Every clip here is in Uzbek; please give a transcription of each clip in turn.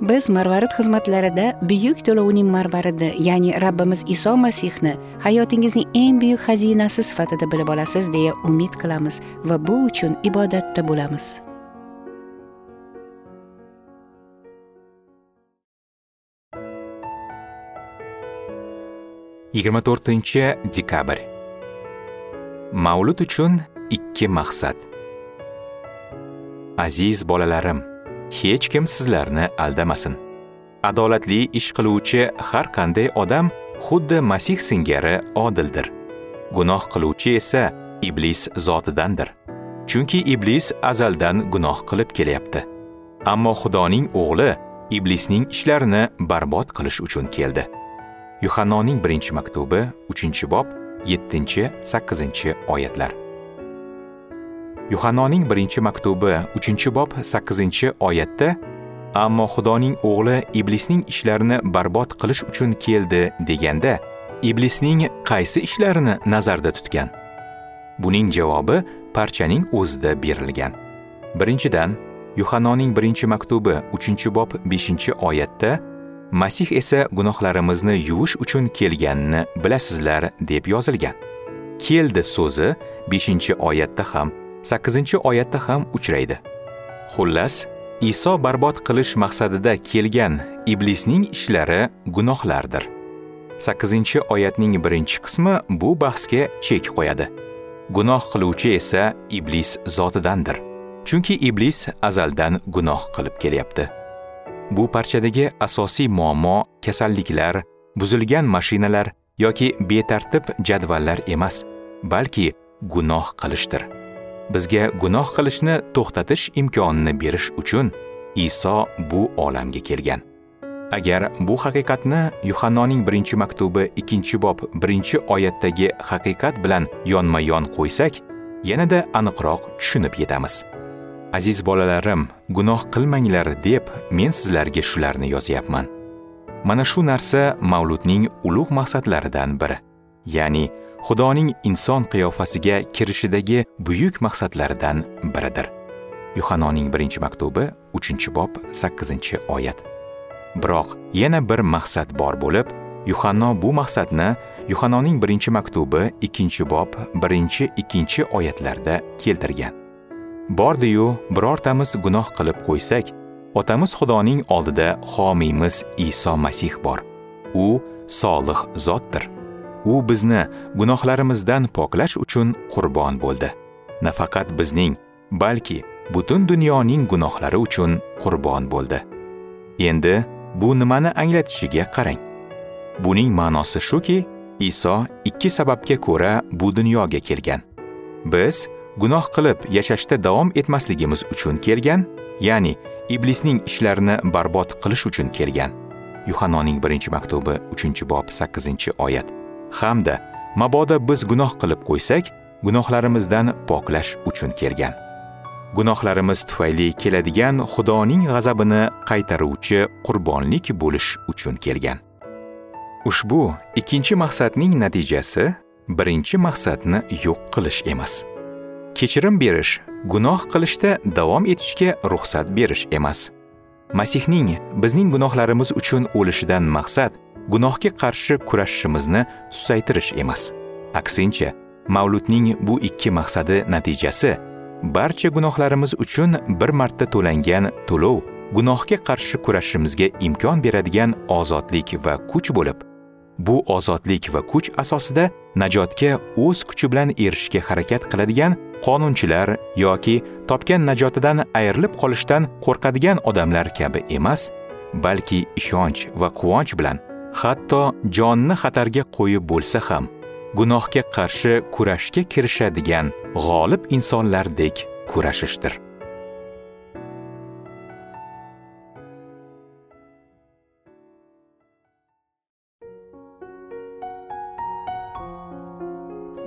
Biz marvarid xizmatlarida buyuk to'lovning marvaridi ya'ni rabbimiz iso masihni hayotingizning eng buyuk xazinasi sifatida bilib olasiz deya umid qilamiz va bu uchun ibodatda bo'lamiz. Yigirma to'rtinchi dekabr. Mavlud uchun ikki maqsad. Aziz bolalarim hech kim sizlarni aldamasin. Adolatli ish qiluvchi har qanday odam xuddi masih singari odildir. Gunoh qiluvchi esa iblis zotidandir. Chunki iblis azaldan gunoh qilib kelyapti. Ammo xudoning o'g'li iblisning ishlarini barbod qilish uchun keldi. Yuhannoning birinchi maktubi uchinchi bob yettinchi sakkizinchi oyatlar. Yuhannoning birinchi maktubi uchinchi bob sakkizinchi oyatda ammo xudoning o'g'li iblisning ishlarini barbod qilish uchun keldi deganda iblisning qaysi ishlarini nazarda tutgan? Buning javobi parchaning o'zida berilgan. Birinchidan yuhannoning birinchi maktubi uchinchi bob beshinchi oyatda masih esa gunohlarimizni yuvish uchun kelganini bilasizlar deb yozilgan. Keldi so'zi beshinchi oyatda ham sakkizinchi oyatda ham uchraydi. Xullas iso barbod qilish maqsadida kelgan iblisning ishlari gunohlardir. Sakkizinchi oyatning birinchi qismi bu bahsga chek qo'yadi. Gunoh qiluvchi esa iblis zotidandir. Chunki iblis azaldan gunoh qilib kelyapti. Bu parchadagi asosiy muammo kasalliklar buzilgan mashinalar yoki betartib jadvallar emas balki gunoh qilishdir. Bizga gunoh qilishni to'xtatish imkonini berish uchun iso bu olamga kelgan. Agar bu haqiqatni yuhannoning birinchi maktubi ikkinchi bob birinchi oyatdagi haqiqat bilan yonma yon qo'ysak yanada aniqroq tushunib yetamiz. Aziz bolalarim gunoh qilmanglar deb men sizlarga shularni yozyapman. Mana shu narsa mavludning ulug' maqsadlaridan biri ya'ni xudoning inson qiyofasiga kirishidagi buyuk maqsadlaridan biridir. Yuhannoning birinchi maktubi uchinchi bob sakkizinchi oyat. Biroq yana bir maqsad bor bo'lib yuhanno bu maqsadni yuhannoning birinchi maktubi ikkinchi bob birinchi ikkinchi oyatlarda keltirgan. Bordiyu birortamiz gunoh qilib qo'ysak otamiz xudoning oldida homiymiz iso masih bor. U solih zotdir. U bizni gunohlarimizdan poklash uchun qurbon bo'ldi. Nafaqat bizning balki butun dunyoning gunohlari uchun qurbon bo'ldi. Endi bu nimani anglatishiga qarang. Buning ma'nosi shuki iso ikki sababga ko'ra bu dunyoga kelgan. Biz gunoh qilib yashashda davom etmasligimiz uchun kelgan ya'ni iblisning ishlarini barbod qilish uchun kelgan. Yuhannoning birinchi maktubi uchinchi bob sakkizinchi oyat. Hamda mabodo biz gunoh qilib qo'ysak gunohlarimizdan poklash uchun kelgan. Gunohlarimiz tufayli keladigan xudoning g'azabini qaytaruvchi qurbonlik bo'lish uchun kelgan. Ushbu ikkinchi maqsadning natijasi birinchi maqsadni yo'q qilish emas. Kechirim berish gunoh qilishda davom etishga ruxsat berish emas. Masihning bizning gunohlarimiz uchun o'lishidan maqsad gunohga qarshi kurashishimizni susaytirish emas. Aksincha mavludning bu ikki maqsadi natijasi barcha gunohlarimiz uchun bir marta to'langan to'lov gunohga qarshi kurashishimizga imkon beradigan ozodlik va kuch bo'lib bu ozodlik va kuch asosida najotga o'z kuchi bilan erishishga harakat qiladigan qonunchilar yoki topgan najotidan ayrilib qolishdan qo'rqadigan odamlar kabi emas balki ishonch va quvonch bilan hatto jonni xatarga qo'yib bo'lsa ham gunohga qarshi kurashga kirishadigan g'olib insonlardek kurashishdir.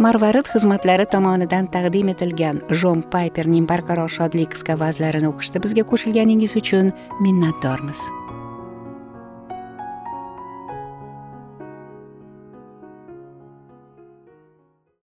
Marvarid xizmatlari tomonidan taqdim etilgan jon payperning barqaror shodlik qisqa vazlarini o'qishda bizga qo'shilganingiz uchun minnatdormiz.